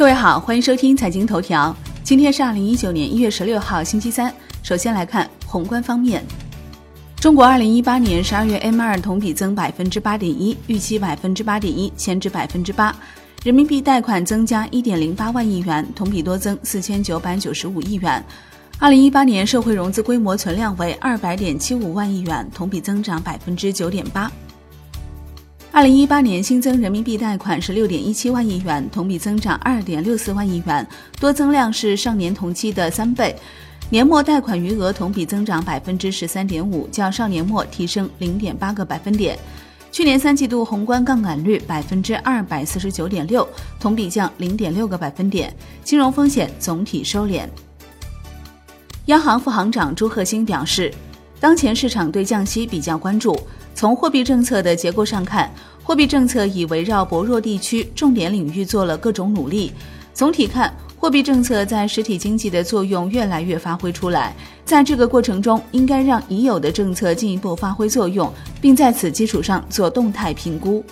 各位好，欢迎收听财经头条。今天是二零一九年一月十六号，星期三。首先来看宏观方面，中国二零一八年十二月 M 二同比增百分之八点一，预期百分之八点一，前值百分之八。人民币贷款增加一点零八万亿元，同比多增四千九百九十五亿元。二零一八年社会融资规模存量为二百点七五万亿元，同比增长百分之九点八。二零一八年新增人民币贷款是六点一七万亿元，同比增长二点六四万亿元，多增量是上年同期的三倍。年末贷款余额同比增长百分之十三点五，较上年末提升零点八个百分点。去年三季度宏观杠杆率百分之二百四十九点六，同比降零点六个百分点。金融风险总体收敛。央行副行长朱鹤新表示，当前市场对降息比较关注。从货币政策的结构上看，货币政策已围绕薄弱地区、重点领域做了各种努力。总体看，货币政策在实体经济的作用越来越发挥出来。在这个过程中，应该让已有的政策进一步发挥作用，并在此基础上做动态评估。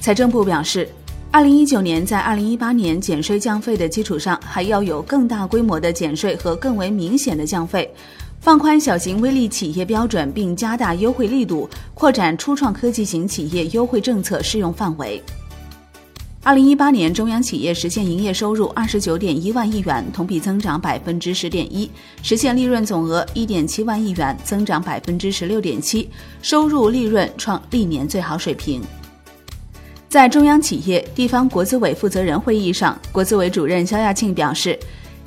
财政部表示，二零一九年在二零一八年减税降费的基础上，还要有更大规模的减税和更为明显的降费。放宽小型微利企业标准，并加大优惠力度，扩展初创科技型企业优惠政策适用范围。二零一八年，中央企业实现营业收入二十九点一万亿元，同比增长百分之十点一，实现利润总额一点七万亿元，增长百分之十六点七，收入利润创历年最好水平。在中央企业地方国资委负责人会议上，国资委主任肖亚庆表示。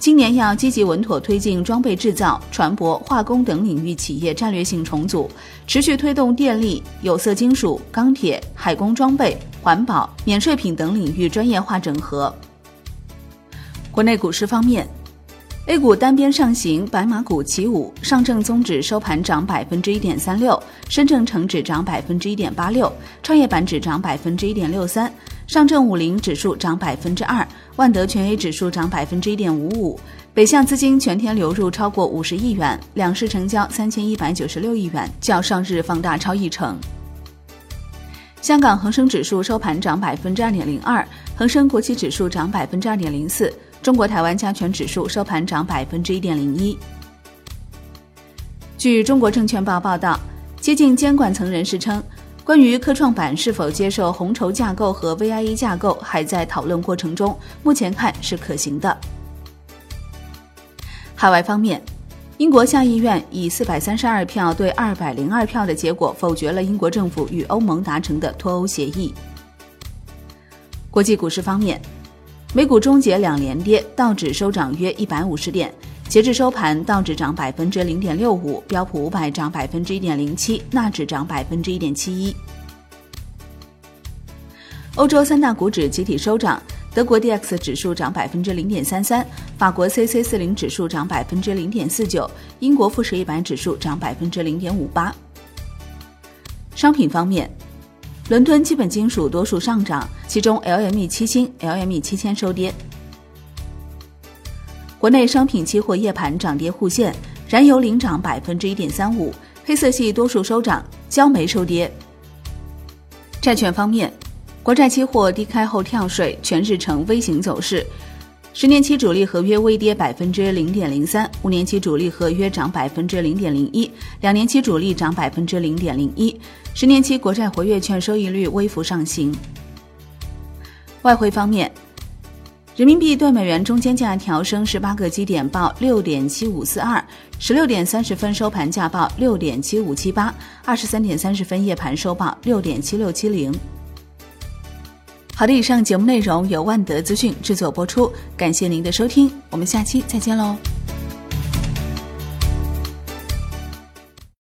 今年要积极稳妥推进装备制造、船舶、化工等领域企业战略性重组，持续推动电力、有色金属、钢铁、海工装备、环保、免税品等领域专业化整合。国内股市方面，A 股单边上行，白马股起舞，上证综指收盘涨百分之一点三六，深证成指涨百分之一点八六，创业板指涨百分之一点六三。上证五零指数涨百分之二，万德全 A 指数涨百分之一点五五。北向资金全天流入超过五十亿元，两市成交三千一百九十六亿元，较上日放大超一成。香港恒生指数收盘涨百分之二点零二，恒生国企指数涨百分之二点零四，中国台湾加权指数收盘涨百分之一点零一。据中国证券报报道，接近监管层人士称。关于科创板是否接受红筹架构和 VIE 架构，还在讨论过程中，目前看是可行的。海外方面，英国下议院以四百三十二票对二百零二票的结果否决了英国政府与欧盟达成的脱欧协议。国际股市方面，美股终结两连跌，道指收涨约一百五十点。截至收盘，道指涨百分之零点六五，标普五百涨百分之一点零七，纳指涨百分之一点七一。欧洲三大股指集体收涨，德国 D X 指数涨百分之零点三三，法国 C C 四零指数涨百分之零点四九，英国富时一百指数涨百分之零点五八。商品方面，伦敦基本金属多数上涨，其中 L M E 七星、L M E 七千收跌。国内商品期货夜盘涨跌互现，燃油领涨百分之一点三五，黑色系多数收涨，焦煤收跌。债券方面，国债期货低开后跳水，全日呈 V 型走势，十年期主力合约微跌百分之零点零三，五年期主力合约涨百分之零点零一，两年期主力涨百分之零点零一，十年期国债活跃券收益率微幅上行。外汇方面。人民币对美元中间价调升十八个基点，报六点七五四二；十六点三十分收盘价报六点七五七八；二十三点三十分夜盘收报六点七六七零。好的，以上节目内容由万德资讯制作播出，感谢您的收听，我们下期再见喽。